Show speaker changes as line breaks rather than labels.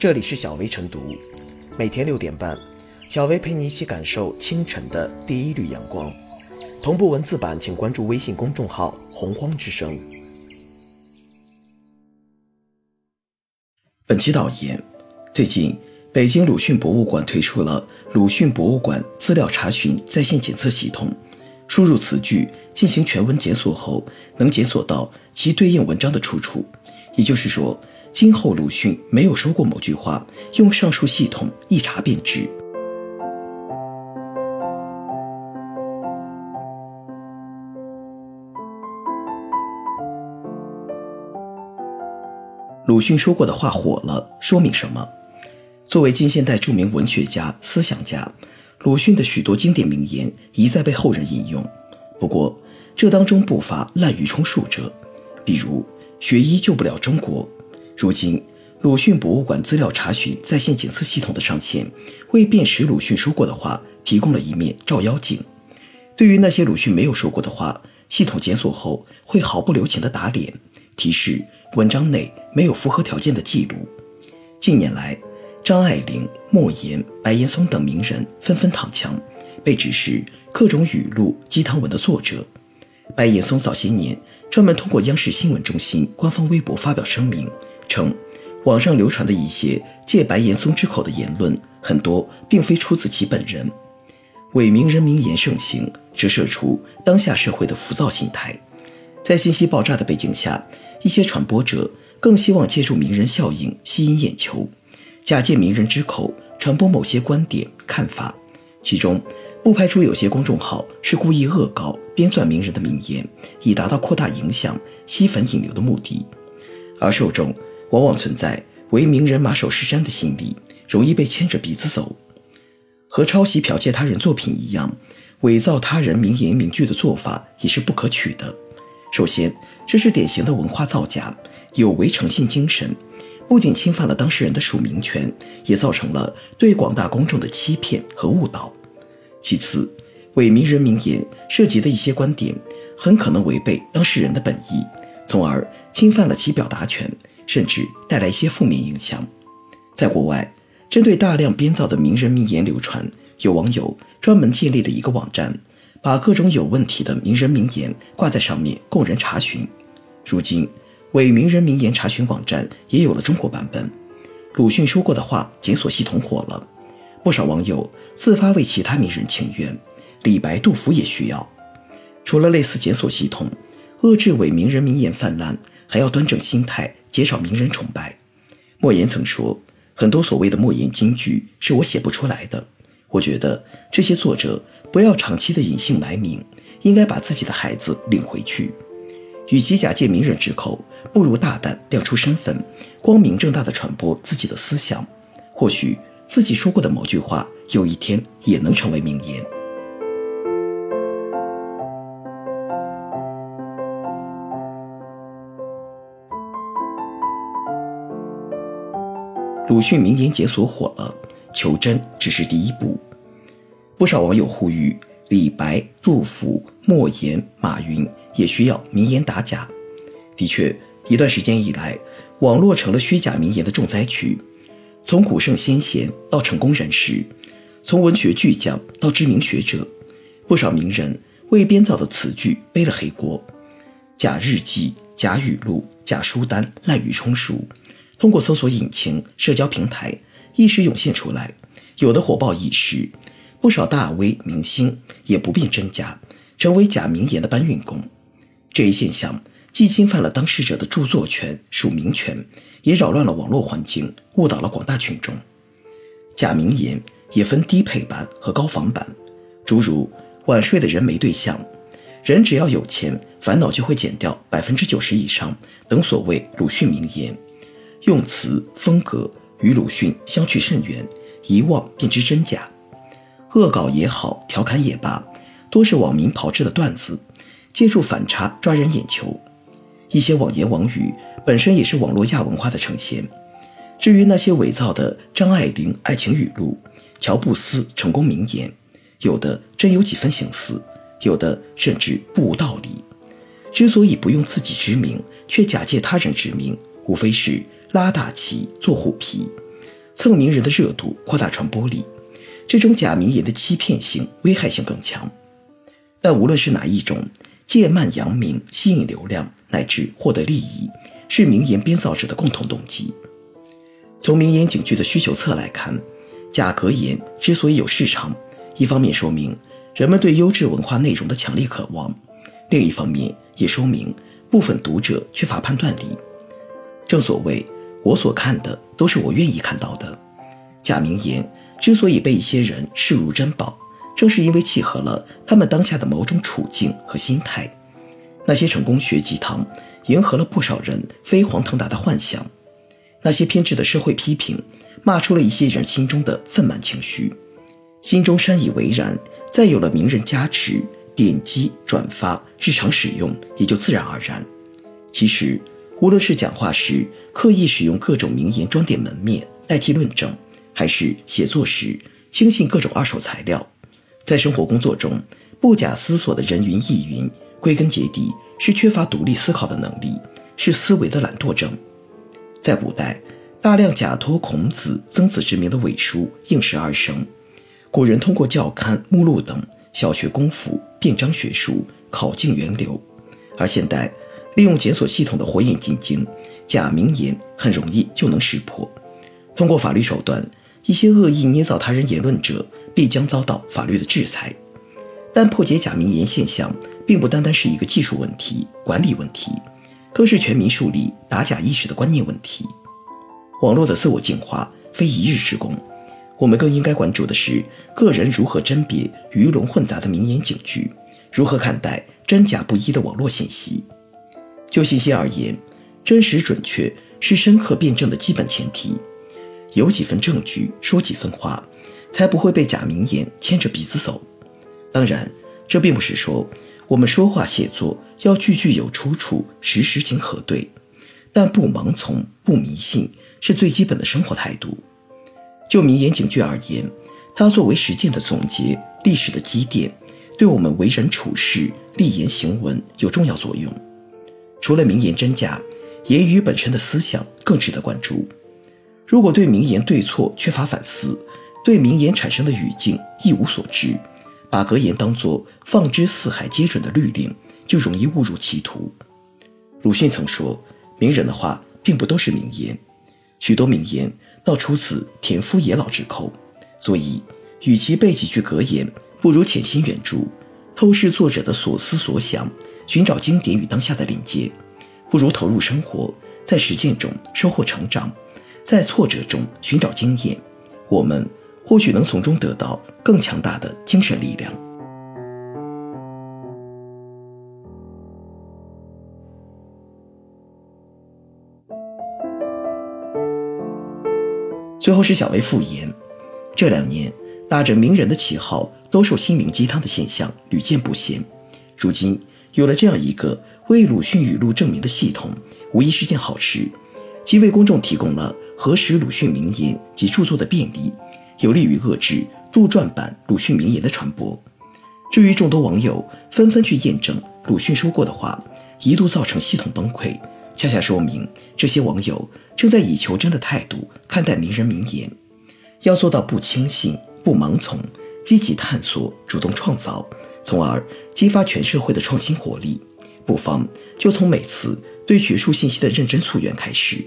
这里是小薇晨读，每天六点半，小薇陪你一起感受清晨的第一缕阳光。同步文字版，请关注微信公众号“洪荒之声”。本期导言：最近，北京鲁迅博物馆推出了鲁迅博物馆资料查询在线检测系统，输入词句进行全文检索后，能检索到其对应文章的出处。也就是说。今后鲁迅没有说过某句话，用上述系统一查便知。鲁迅说过的话火了，说明什么？作为近现代著名文学家、思想家，鲁迅的许多经典名言一再被后人引用。不过，这当中不乏滥竽充数者，比如“学医救不了中国”。如今，鲁迅博物馆资料查询在线检测系统的上线，为辨识鲁迅说过的话提供了一面照妖镜。对于那些鲁迅没有说过的话，系统检索后会毫不留情地打脸，提示文章内没有符合条件的记录。近年来，张爱玲、莫言、白岩松等名人纷纷躺枪，被指是各种语录、鸡汤文的作者。白岩松早些年专门通过央视新闻中心官方微博发表声明。称，网上流传的一些借白岩松之口的言论，很多并非出自其本人。伪名人名言盛行，折射出当下社会的浮躁心态。在信息爆炸的背景下，一些传播者更希望借助名人效应吸引眼球，假借名人之口传播某些观点看法。其中，不排除有些公众号是故意恶搞编撰名人的名言，以达到扩大影响、吸粉引流的目的，而受众。往往存在为名人马首是瞻的心理，容易被牵着鼻子走。和抄袭剽窃他人作品一样，伪造他人名言名句的做法也是不可取的。首先，这是典型的文化造假，有违诚信精神，不仅侵犯了当事人的署名权，也造成了对广大公众的欺骗和误导。其次，伪名人名言涉及的一些观点，很可能违背当事人的本意，从而侵犯了其表达权。甚至带来一些负面影响。在国外，针对大量编造的名人名言流传，有网友专门建立了一个网站，把各种有问题的名人名言挂在上面供人查询。如今，伪名人名言查询网站也有了中国版本。鲁迅说过的话检索系统火了，不少网友自发为其他名人请愿，李白、杜甫也需要。除了类似检索系统，遏制伪名人名言泛滥，还要端正心态。减少名人崇拜。莫言曾说：“很多所谓的莫言金句是我写不出来的。”我觉得这些作者不要长期的隐姓埋名，应该把自己的孩子领回去。与其假借名人之口，不如大胆亮出身份，光明正大的传播自己的思想。或许自己说过的某句话，有一天也能成为名言。鲁迅名言检索火了，求真只是第一步。不少网友呼吁，李白、杜甫、莫言、马云也需要名言打假。的确，一段时间以来，网络成了虚假名言的重灾区。从古圣先贤到成功人士，从文学巨匠到知名学者，不少名人为编造的词句背了黑锅。假日记、假语录、假书单，滥竽充数。通过搜索引擎、社交平台一时涌现出来，有的火爆一时，不少大 V 明星也不辨真假，成为假名言的搬运工。这一现象既侵犯了当事者的著作权、署名权，也扰乱了网络环境，误导了广大群众。假名言也分低配版和高仿版，诸如“晚睡的人没对象”，“人只要有钱，烦恼就会减掉百分之九十以上”等所谓鲁迅名言。用词风格与鲁迅相去甚远，一望便知真假。恶搞也好，调侃也罢，多是网民炮制的段子，借助反差抓人眼球。一些网言网语本身也是网络亚文化的呈现。至于那些伪造的张爱玲爱情语录、乔布斯成功名言，有的真有几分形似，有的甚至不无道理。之所以不用自己之名，却假借他人之名，无非是。拉大旗做虎皮，蹭名人的热度，扩大传播力。这种假名言的欺骗性、危害性更强。但无论是哪一种，借慢扬名、吸引流量乃至获得利益，是名言编造者的共同动机。从名言警句的需求侧来看，假格言之所以有市场，一方面说明人们对优质文化内容的强烈渴望，另一方面也说明部分读者缺乏判断力。正所谓，我所看的都是我愿意看到的。假名言之所以被一些人视如珍宝，正是因为契合了他们当下的某种处境和心态。那些成功学鸡汤，迎合了不少人飞黄腾达的幻想。那些偏执的社会批评，骂出了一些人心中的愤懑情绪，心中深以为然。再有了名人加持，点击转发，日常使用也就自然而然。其实，无论是讲话时刻意使用各种名言装点门面代替论证，还是写作时轻信各种二手材料，在生活工作中不假思索的人云亦云，归根结底是缺乏独立思考的能力，是思维的懒惰症。在古代，大量假托孔子、曾子之名的伪书应时而生。古人通过教刊、目录等小学功夫，辩章学术，考尽源流。而现代，利用检索系统的火眼金睛，假名言很容易就能识破。通过法律手段，一些恶意捏造他人言论者必将遭到法律的制裁。但破解假名言现象，并不单单是一个技术问题、管理问题。更是全民树立打假意识的观念问题。网络的自我净化非一日之功，我们更应该关注的是个人如何甄别鱼龙混杂的名言警句，如何看待真假不一的网络信息。就信息而言，真实准确是深刻辩证的基本前提。有几分证据，说几分话，才不会被假名言牵着鼻子走。当然，这并不是说。我们说话写作要句句有出处，时时经核对，但不盲从、不迷信是最基本的生活态度。就名言警句而言，它作为实践的总结、历史的积淀，对我们为人处事、立言行文有重要作用。除了名言真假，言语本身的思想更值得关注。如果对名言对错缺乏反思，对名言产生的语境一无所知。把格言当作放之四海皆准的律令，就容易误入歧途。鲁迅曾说：“名人的话并不都是名言，许多名言倒出自田夫野老之口。所以，与其背几句格言，不如潜心远注，透视作者的所思所想，寻找经典与当下的连接。不如投入生活，在实践中收获成长，在挫折中寻找经验。我们。”或许能从中得到更强大的精神力量。最后是小薇复言，这两年打着名人的旗号兜售心灵鸡汤的现象屡见不鲜，如今有了这样一个为鲁迅语录证明的系统，无疑是件好事，既为公众提供了核实鲁迅名言及著作的便利。有利于遏制杜撰版鲁迅名言的传播。至于众多网友纷纷去验证鲁迅说过的话，一度造成系统崩溃，恰恰说明这些网友正在以求真的态度看待名人名言。要做到不轻信、不盲从，积极探索、主动创造，从而激发全社会的创新活力，不妨就从每次对学术信息的认真溯源开始。